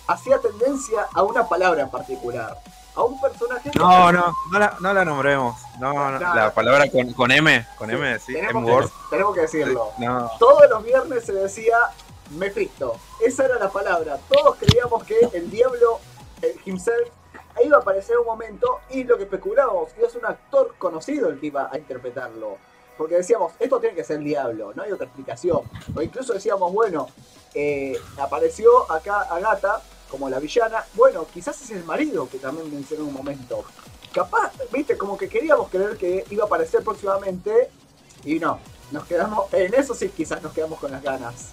hacía tendencia a una palabra en particular. A un personaje. No, no, no la, no la nombremos. No, no, la palabra con, con, M, con M, sí, tenemos, que, tenemos que decirlo. No. Todos los viernes se decía Mephisto. Esa era la palabra. Todos creíamos que el diablo himself iba a aparecer un momento y lo que especulábamos, a ser un actor conocido el que iba a interpretarlo. Porque decíamos, esto tiene que ser el diablo, no hay otra explicación. O incluso decíamos, bueno, eh, apareció acá Agatha como la villana. Bueno, quizás es el marido que también mencionó en un momento. Capaz, viste, como que queríamos creer que iba a aparecer próximamente y no. Nos quedamos, en eso sí quizás nos quedamos con las ganas.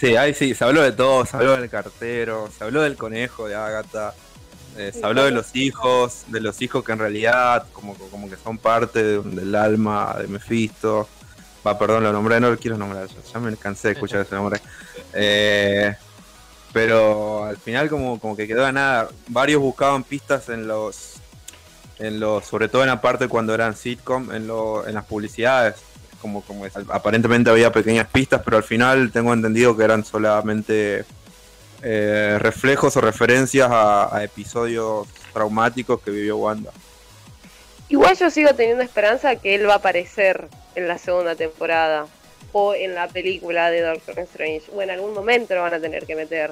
Sí, ahí sí, se habló de todo, se habló del cartero, se habló del conejo de Agatha, eh, se habló de los hijos, de los hijos que en realidad como, como que son parte del alma de Mephisto. Va, perdón, lo nombré, no lo quiero nombrar, ya, me cansé de escuchar ese nombre. Eh, pero al final como, como que quedó de nada. Varios buscaban pistas en los, en los, sobre todo en la parte cuando eran sitcom, en, lo, en las publicidades. Como, como aparentemente había pequeñas pistas, pero al final tengo entendido que eran solamente eh, reflejos o referencias a, episodios traumáticos que vivió Wanda. Igual yo sigo teniendo esperanza que él va a aparecer en la segunda temporada o en la película de Doctor Strange o en algún momento lo van a tener que meter.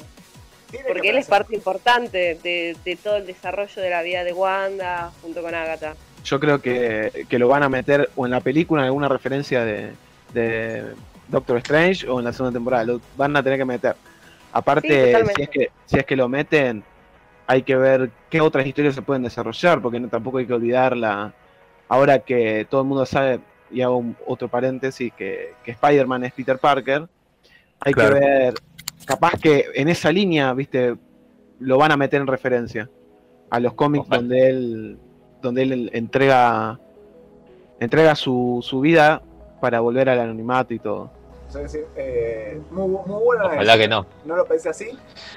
Porque él es parte importante de, todo el desarrollo de la vida de Wanda junto con Agatha. Yo creo que, lo van a meter o en la película en alguna referencia de, de Doctor Strange o en la segunda temporada. Lo van a tener que meter. Aparte, si, es que, si es que lo meten, hay que ver qué otras historias se pueden desarrollar, porque no, tampoco hay que olvidarla. Ahora que todo el mundo sabe, y hago otro paréntesis, que, que Spider-Man es Peter Parker, hay que ver, capaz que en esa línea, viste, lo van a meter en referencia a los cómics donde él donde él entrega entrega su, su vida para volver al anonimato y todo. Eh, muy, muy buena. Ojalá que no. No lo pensé así.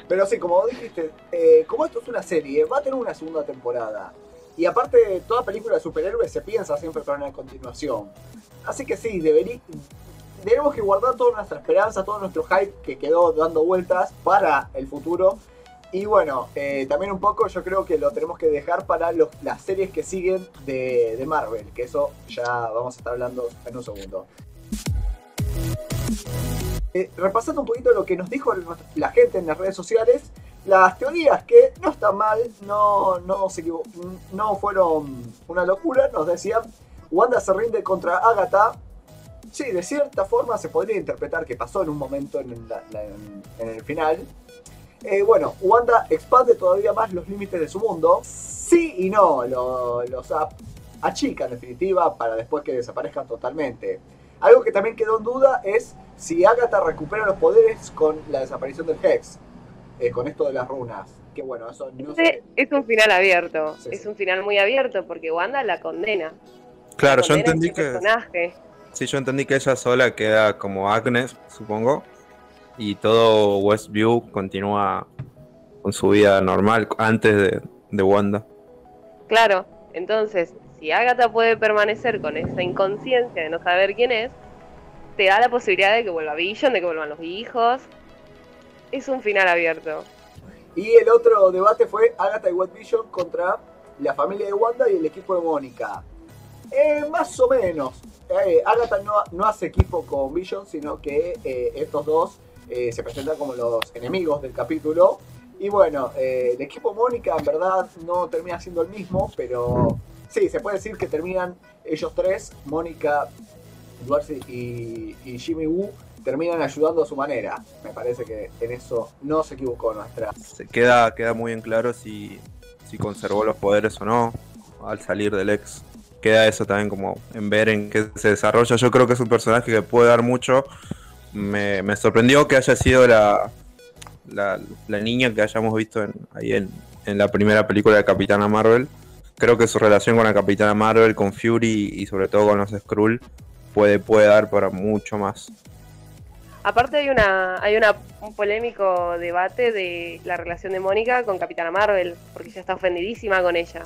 Pero sí, como dijiste, eh, como esto es una serie, va a tener una segunda temporada. Y aparte, toda película de superhéroes se piensa siempre para una continuación. Así que sí, debería, tenemos que guardar toda nuestra esperanza, todo nuestro hype que quedó dando vueltas para el futuro. Y bueno, eh, también un poco yo creo que lo tenemos que dejar para las series que siguen de, de Marvel, que eso ya vamos a estar hablando en un segundo. Eh, repasando un poquito lo que nos dijo la gente en las redes sociales, las teorías que no están mal, no, no, se no fueron una locura, nos decían, Wanda se rinde contra Agatha. Sí, de cierta forma se podría interpretar que pasó en un momento en, el final. Eh, bueno, Wanda expande todavía más los límites de su mundo. Sí y no, los achica en definitiva para después que desaparezcan totalmente. Algo que también quedó en duda es si Agatha recupera los poderes con la desaparición del Hex, eh, con esto de las runas. Que bueno, eso no sé. Es un final abierto, es un final muy abierto porque Wanda la condena. Claro, yo entendí que. Sí, yo entendí que ella sola queda como Agnes, supongo, y todo Westview continúa con su vida normal antes de, de Wanda. Claro, entonces si Agatha puede permanecer con esa inconsciencia de no saber quién es, te da la posibilidad de que vuelva Vision, de que vuelvan los hijos. Es un final abierto. Y el otro debate fue Agatha y White Vision contra la familia de Wanda y el equipo de Mónica. Eh, más o menos. Eh, Agatha no, hace equipo con Vision, sino que eh, estos dos se presentan como los enemigos del capítulo. Y bueno, el equipo Mónica en verdad no termina siendo el mismo, pero Sí, se puede decir que terminan ellos tres, Mónica, Duarte y, Jimmy Woo, terminan ayudando a su manera. Me parece que en eso no se equivocó nuestra. Se queda, queda muy en claro si, si conservó los poderes o no al salir del ex. Queda eso también como en ver en qué se desarrolla. Yo creo que es un personaje que puede dar mucho. Me, sorprendió que haya sido la, la, niña que hayamos visto ahí en, en la primera película de Capitana Marvel creo que su relación con la Capitana Marvel, con Fury y sobre todo con los Skrull puede, puede dar para mucho más. Aparte hay una hay una, un polémico debate de la relación de Mónica con Capitana Marvel, porque ella está ofendidísima con ella.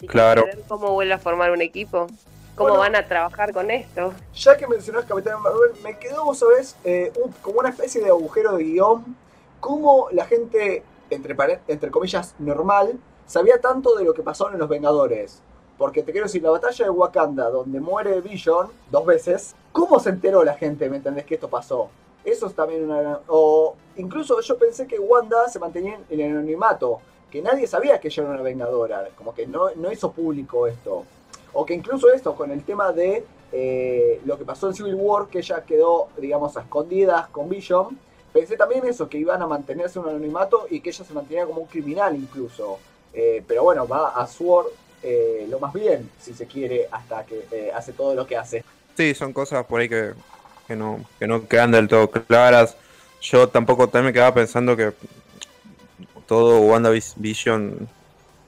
Y Claro. ver cómo vuelve a formar un equipo, cómo Bueno. van a trabajar con esto. Ya que mencionás Capitán Marvel, me quedó, vos sabés, eh, un- como una especie de agujero de guion. Cómo la gente, entre, entre comillas, normal, sabía tanto de lo que pasó en Los Vengadores. Porque te quiero decir, la batalla de Wakanda, donde muere Vision dos veces, ¿cómo se enteró la gente, me entendés, que esto pasó? Eso es también una gran... O incluso yo pensé que Wanda se mantenía en el anonimato, que nadie sabía que ella era una vengadora, como que no, no hizo público esto. O que incluso esto, con el tema de eh, lo que pasó en Civil War, que ella quedó, digamos, a escondidas con Vision, pensé también eso, que iban a mantenerse un anonimato y que ella se mantenía como un criminal incluso. Eh, pero bueno, va a Sword eh, lo más bien, si se quiere, hasta que eh, hace todo lo que hace. Sí, son cosas por ahí que, que no, que no quedan del todo claras. Yo tampoco también me quedaba pensando que todo WandaVision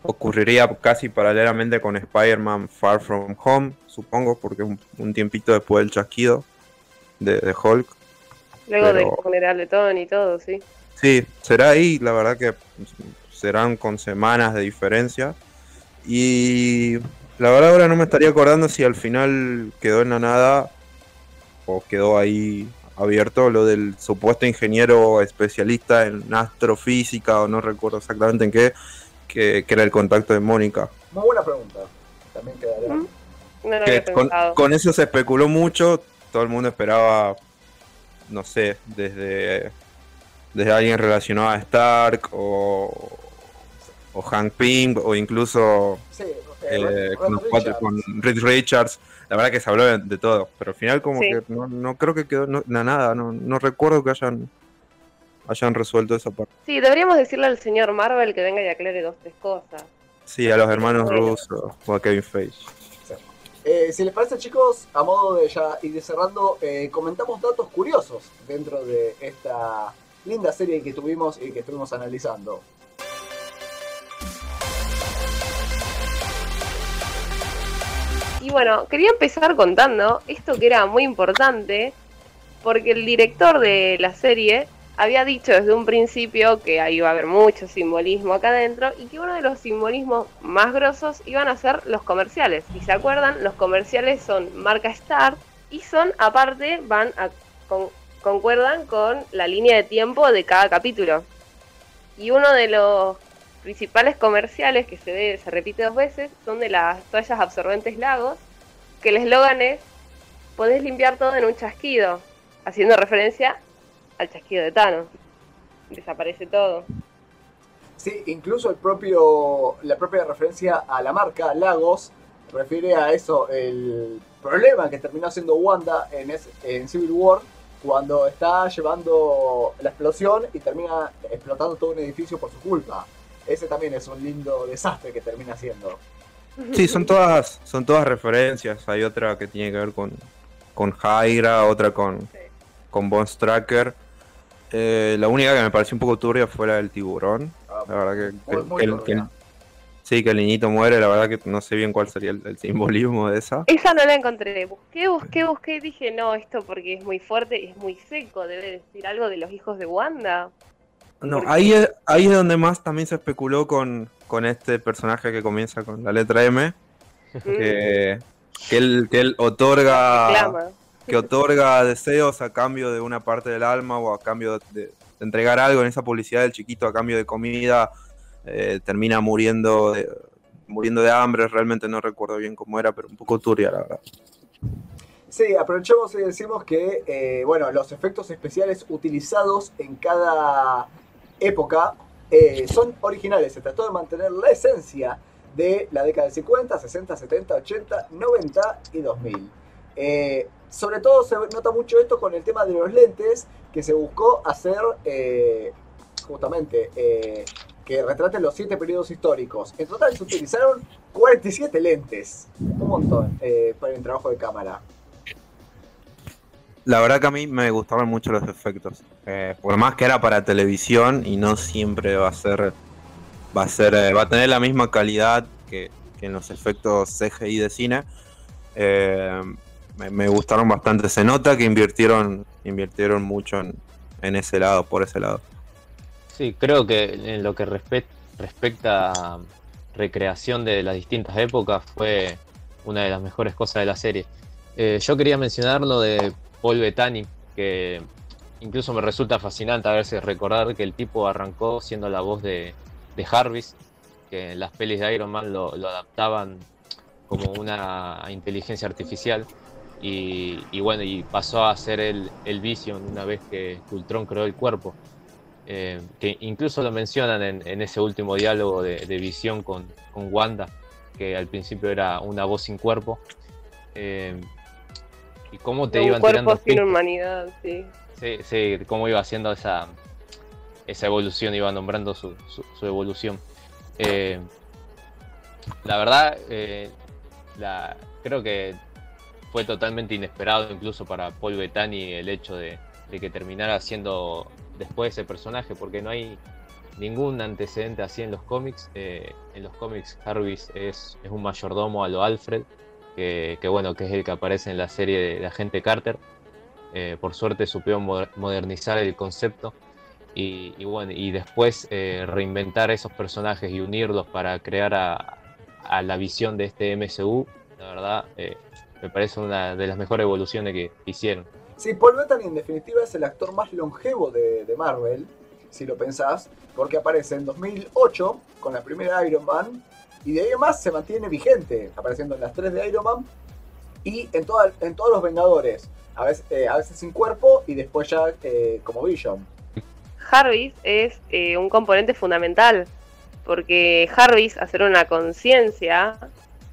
ocurriría casi paralelamente con Spider-Man Far From Home, supongo, porque un, un tiempito después del chasquido de, de Hulk. Luego Pero- del funeral de Tony y todo, sí. Sí, será ahí, la verdad que serán con semanas de diferencia. Y la verdad ahora no me estaría acordando si al final quedó en la nada o quedó ahí abierto lo del supuesto ingeniero especialista en astrofísica o no recuerdo exactamente en qué, que, que era el contacto de Mónica. Muy buena pregunta. También quedaría. ¿Mm? No Que con, con eso se especuló mucho, todo el mundo esperaba, no sé, desde, desde alguien relacionado a Stark o, o Hank Pym o incluso Sí, eh, Ron- con, Ron los cuatro- Richards. con Reed Richards. La verdad que se habló de, de todo, pero al final como Sí. que no, no creo que quedó no- nada, no, no recuerdo que hayan, hayan resuelto esa parte. Sí, deberíamos decirle al señor Marvel que venga y aclare dos, tres cosas. Sí, a los hermanos rusos o a Kevin Feige. Eh, si les parece, chicos, a modo de ya ir cerrando, eh, comentamos datos curiosos dentro de esta linda serie que tuvimos y que estuvimos analizando. Y bueno, quería empezar contando esto que era muy importante, porque el director de la serie había dicho desde un principio que ahí iba a haber mucho simbolismo acá adentro y que uno de los simbolismos más grosos iban a ser los comerciales. Si se acuerdan, los comerciales son marca Star y son, aparte, van a con- concuerdan con la línea de tiempo de cada capítulo. Y uno de los principales comerciales que se ve, se repite dos veces son de las toallas absorbentes Lagos, que el eslogan es podés limpiar todo en un chasquido, haciendo referencia al chasquido de Thanos. Desaparece todo. Sí, incluso el propio, la propia referencia a la marca Lagos refiere a eso, el problema que terminó siendo Wanda en, es- en Civil War cuando está llevando la explosión y termina explotando todo un edificio por su culpa. Ese también es un lindo desastre que termina siendo. Sí, son todas, son todas referencias. Hay otra que tiene que ver con, con Hydra, otra con, Sí. con Von Stracker. Eh, la única que me pareció un poco turbia fue la del tiburón. Ah, La verdad que, Muy- que- muy que el- sí, que el niñito muere. La verdad que no sé bien cuál sería el, el simbolismo de esa. Esa no la encontré. Busqué, busqué, busqué y dije, no, esto porque es muy fuerte y es muy seco. Debe decir algo de los hijos de Wanda. No, ahí es, ahí es donde más también se especuló con, con este personaje que comienza con la letra M. Que, que él, que él otorga. reclama. que otorga deseos a cambio de una parte del alma o a cambio de, de entregar algo en esa publicidad del chiquito a cambio de comida, eh, termina muriendo de, muriendo de hambre, realmente no recuerdo bien cómo era, pero un poco turbia la verdad. Sí, aprovechamos y decimos que, eh, bueno, los efectos especiales utilizados en cada época eh, son originales. Se trató de mantener la esencia de la década de 50, 60, 70, 80, 90 y 2000. Eh, sobre todo se nota mucho esto con el tema de los lentes, que se buscó hacer eh, justamente eh, que retraten los siete periodos históricos. En total se utilizaron 47 lentes, un montón eh, para el trabajo de cámara. La verdad que a mí me gustaban mucho los efectos, eh, por más que era para televisión y no siempre va a ser, va a ser, eh, va a tener la misma calidad que, que en los efectos CGI de cine. Eh, me, gustaron bastante. Se nota que invirtieron, invirtieron mucho en, en ese lado, por ese lado. Sí, creo que en lo que respe- respecta a recreación de las distintas épocas fue una de las mejores cosas de la serie. Yo quería mencionar lo de Paul Bettany, que incluso me resulta fascinante a veces recordar que el tipo arrancó siendo la voz de, de Jarvis, que en las pelis de Iron Man lo, adaptaban como una inteligencia artificial. Y, y bueno, y pasó a ser el, el Vision una vez que Ultron creó el cuerpo. Eh, que incluso lo mencionan en, en ese último diálogo de, de Visión con, con Wanda, que al principio era una voz sin cuerpo. Eh, y cómo te un iban cuerpo tirando sin pistas. humanidad, sí. Sí, sí, cómo iba haciendo esa, esa evolución, iba nombrando su, su- su evolución. Eh, la verdad, eh, la, creo que fue totalmente inesperado incluso para Paul Bettany el hecho de, de que terminara siendo después ese personaje, porque no hay ningún antecedente así en los cómics. Eh, en los cómics Jarvis es, es un mayordomo a lo Alfred, que, bueno, que es el que aparece en la serie de, de Agente Carter. Eh, por suerte supieron moder- modernizar el concepto y, y bueno, y después eh, reinventar esos personajes y unirlos para crear a, a la visión de este MCU, la verdad, eh, me parece una de las mejores evoluciones que hicieron. Sí, Paul Bettany en definitiva es el actor más longevo de, de Marvel, si lo pensás, porque aparece en 2008 con la primera Iron Man y de ahí en más se mantiene vigente, apareciendo en las tres de Iron Man y en, toda- en todos los Vengadores, a veces, eh, a veces sin cuerpo y después ya eh, como Vision. Jarvis es eh, un componente fundamental, porque Jarvis, hacer una conciencia,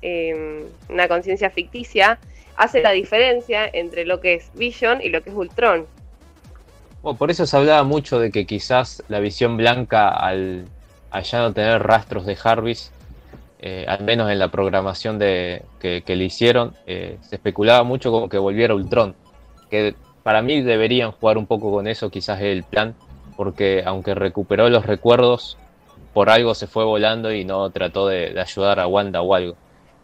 eh, una conciencia ficticia, hace la diferencia entre lo que es Vision y lo que es Ultron. Bueno, por eso se hablaba mucho de que quizás la visión blanca, al, al ya no tener rastros de Jarvis, eh, al menos en la programación de, que, que le hicieron, eh, se especulaba mucho como que volviera Ultron. Que para mí deberían jugar un poco con eso, quizás es el plan, porque aunque recuperó los recuerdos, por algo se fue volando y no trató de, de ayudar a Wanda o algo.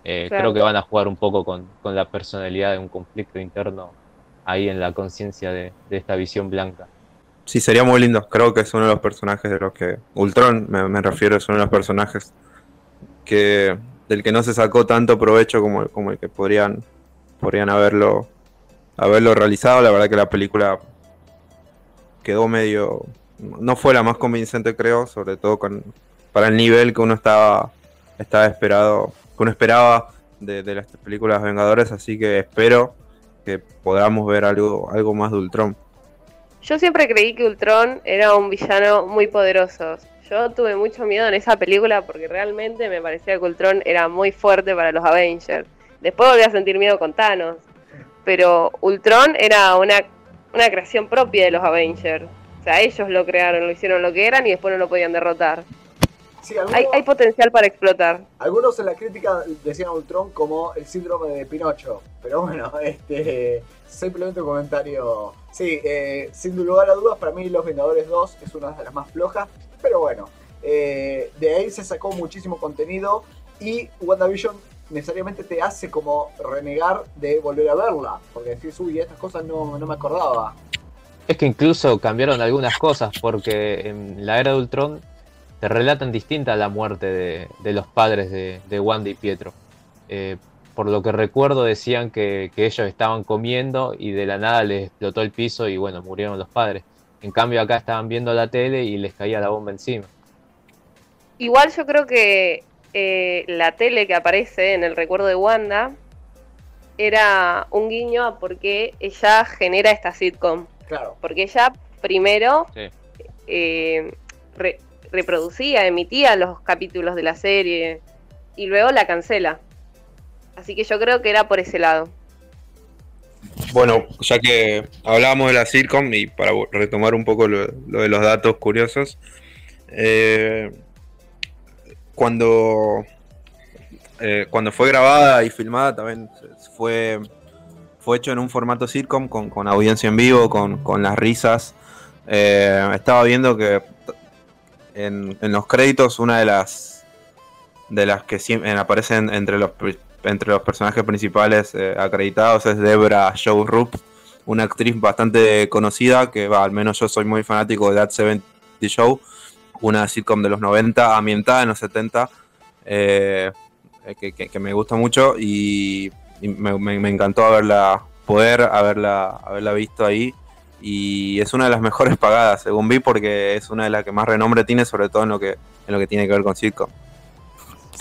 Eh, Claro. Creo que van a jugar un poco con, con la personalidad de un conflicto interno ahí en la conciencia de, de esta visión blanca. Sí, sería muy lindo. Creo que es uno de los personajes de los que. Ultron, me, me refiero, es uno de los personajes que del que no se sacó tanto provecho como, como el que podrían, podrían haberlo, haberlo realizado. La verdad que la película quedó medio. No fue la más convincente, creo, sobre todo con, para el nivel que uno estaba, estaba esperado, que uno esperaba de, de las películas Vengadores, así que espero que podamos ver algo, algo más de Ultron. Yo siempre creí que Ultron era un villano muy poderoso. Yo tuve mucho miedo en esa película porque realmente me parecía que Ultron era muy fuerte para los Avengers. Después volví a sentir miedo con Thanos. Pero Ultron era una, una creación propia de los Avengers. O sea, ellos lo crearon, lo hicieron lo que eran y después no lo podían derrotar. Sí, algunos, Hay, hay potencial para explotar. algunos en la crítica decían a Ultron como el síndrome de Pinocho, pero bueno, este simplemente un comentario. Sí, eh, sin lugar a dudas, para mí Los Vengadores 2 es una de las más flojas, pero bueno, eh, de ahí se sacó muchísimo contenido y WandaVision necesariamente te hace como renegar de volver a verla, porque decís, uy, estas cosas no, no me acordaba. Es que incluso cambiaron algunas cosas, porque en la era de Ultron te relatan distinta la muerte de, de los padres de, de Wanda y Pietro. Eh, por lo que recuerdo decían que, que ellos estaban comiendo y de la nada les explotó el piso y bueno, murieron los padres. En cambio acá estaban viendo la tele y les caía la bomba encima. Igual yo creo que eh, la tele que aparece en el recuerdo de Wanda era un guiño a por qué ella genera esta sitcom. Claro, Porque ella primero Sí. eh, re- reproducía, emitía los capítulos de la serie y luego la cancela. Así que yo creo que era por ese lado. Bueno, ya que hablábamos de la sitcom y para retomar un poco lo, de los datos curiosos, eh, cuando, eh, cuando fue grabada y filmada también fue, fue hecho en un formato sitcom con, con audiencia en vivo, con, con las risas. Eh, estaba viendo que en, en los créditos una de las de las que siem- en- aparecen entre los entre los personajes principales eh, acreditados es Debra Joe Rupp, una actriz bastante conocida, que va, al menos yo soy muy fanático de That 70 Show, una sitcom de los 90, ambientada en los 70, eh, que, que- me gusta mucho y, me encantó haberla, poder haberla, haberla visto ahí. Y es una de las mejores pagadas, según vi, porque es una de las que más renombre tiene, sobre todo en lo que, en lo que tiene que ver con sitcom.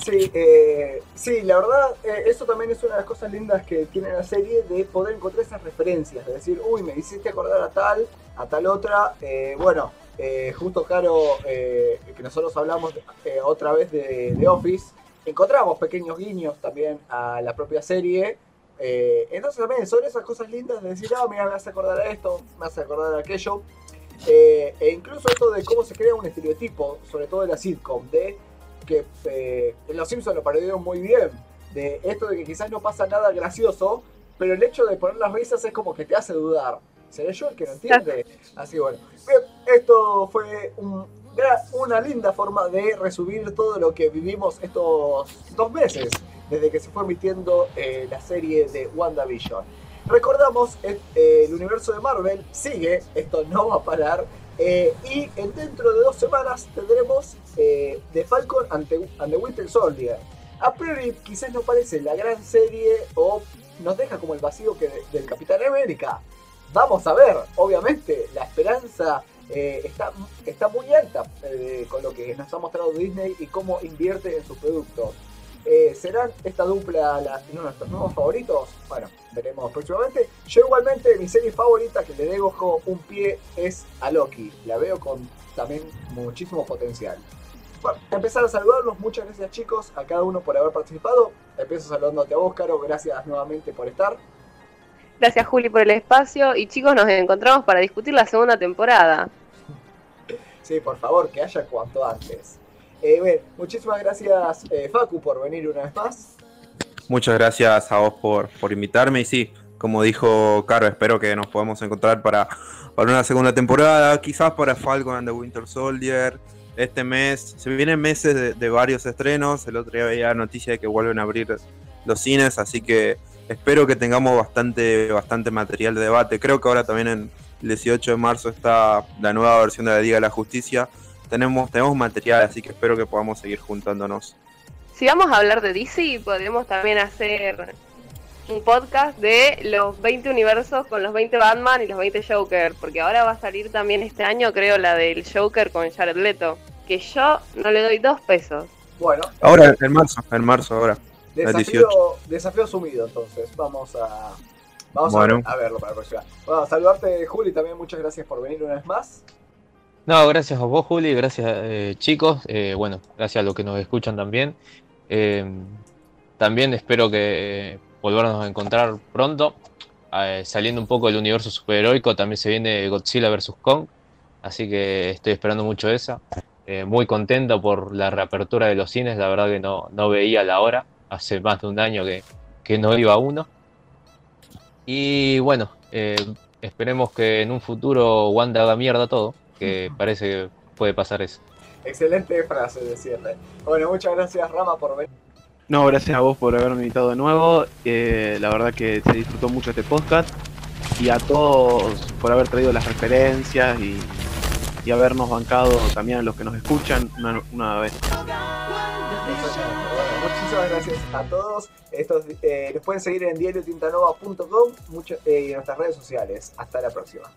Sí, eh, sí, la verdad, eh, eso también es una de las cosas lindas que tiene la serie de poder encontrar esas referencias, de decir, uy, me hiciste acordar a tal, a tal otra. Eh, bueno, eh, justo Caro, eh, que nosotros hablamos eh, otra vez de, de Office, encontramos pequeños guiños también a la propia serie. Entonces también son esas cosas lindas de decir, ah, mira, me hace acordar a esto, me hace acordar a aquello. E incluso esto de cómo se crea un estereotipo, sobre todo en la sitcom, de que eh, en Los Simpsons lo parodiaron muy bien, de esto de que quizás no pasa nada gracioso, pero el hecho de poner las risas es como que te hace dudar. ¿Seré yo el que no entiende? Así bueno. Bien, esto fue un una linda forma de resumir todo lo que vivimos estos dos meses, desde que se fue emitiendo eh, la serie de WandaVision. Recordamos, eh, el universo de Marvel sigue, esto no va a parar, eh, y en dentro de dos semanas tendremos eh, The Falcon ante, and the Winter Soldier. A priori quizás no parece la gran serie o nos deja como el vacío que de- del Capitán América. Vamos a ver, obviamente, la esperanza eh, está, está muy alta eh, con lo que nos ha mostrado Disney y cómo invierte en sus productos. Eh, ¿Serán esta dupla uno de nuestros nuevos favoritos? Bueno, veremos próximamente. Yo igualmente, mi serie favorita que le dejo un pie es a Loki. La veo con también muchísimo potencial. Bueno, empezar a saludarlos. Muchas gracias chicos a cada uno por haber participado. Empiezo saludándote a vos, Caro. Gracias nuevamente por estar. Gracias Juli por el espacio y chicos nos encontramos para discutir la segunda temporada. Sí, por favor, que haya cuanto antes. Eh, muchísimas gracias eh, Facu por venir una vez más. Muchas gracias a vos por, por invitarme y sí, como dijo Caro, espero que nos podamos encontrar para, para una segunda temporada, quizás para Falcon and the Winter Soldier. Este mes, se vienen meses de, de varios estrenos, el otro día veía noticia de que vuelven a abrir los cines, así que espero que tengamos bastante, bastante material de debate. Creo que ahora también en el 18 de marzo está la nueva versión de la Liga de la Justicia. Tenemos, tenemos material, así que espero que podamos seguir juntándonos. Si vamos a hablar de DC, podríamos también hacer un podcast de los 20 universos con los 20 Batman y los 20 Joker, porque ahora va a salir también este año, creo, la del Joker con Jared Leto, que yo no le doy dos pesos. Bueno, Ahora, en marzo, en marzo ahora. desafío, desafío asumido entonces. Vamos a, vamos Bueno. a, a verlo para la próxima. Bueno, saludarte Juli también. Muchas gracias por venir una vez más. No, gracias a vos, Juli, gracias eh, chicos, eh, bueno, gracias a los que nos escuchan también. Eh, también espero que volvernos a encontrar pronto, saliendo un poco del universo superheroico, también se viene Godzilla vs. Kong, así que estoy esperando mucho esa. Muy contento por la reapertura de los cines, la verdad que no, no veía la hora, hace más de un año que, que no iba a uno. Y bueno, esperemos que en un futuro Wanda haga mierda todo, que parece que puede pasar eso. Excelente frase de cierre. Bueno, muchas gracias Rama por venir. No, gracias a vos por haberme invitado de nuevo. Eh, la verdad que se disfrutó mucho este podcast. Y a todos por haber traído las referencias y, y habernos bancado también a los que nos escuchan una, una vez. Bueno, muchísimas gracias a todos. Estos, eh, nos pueden seguir en diariotintanova.com eh, y en nuestras redes sociales. Hasta la próxima.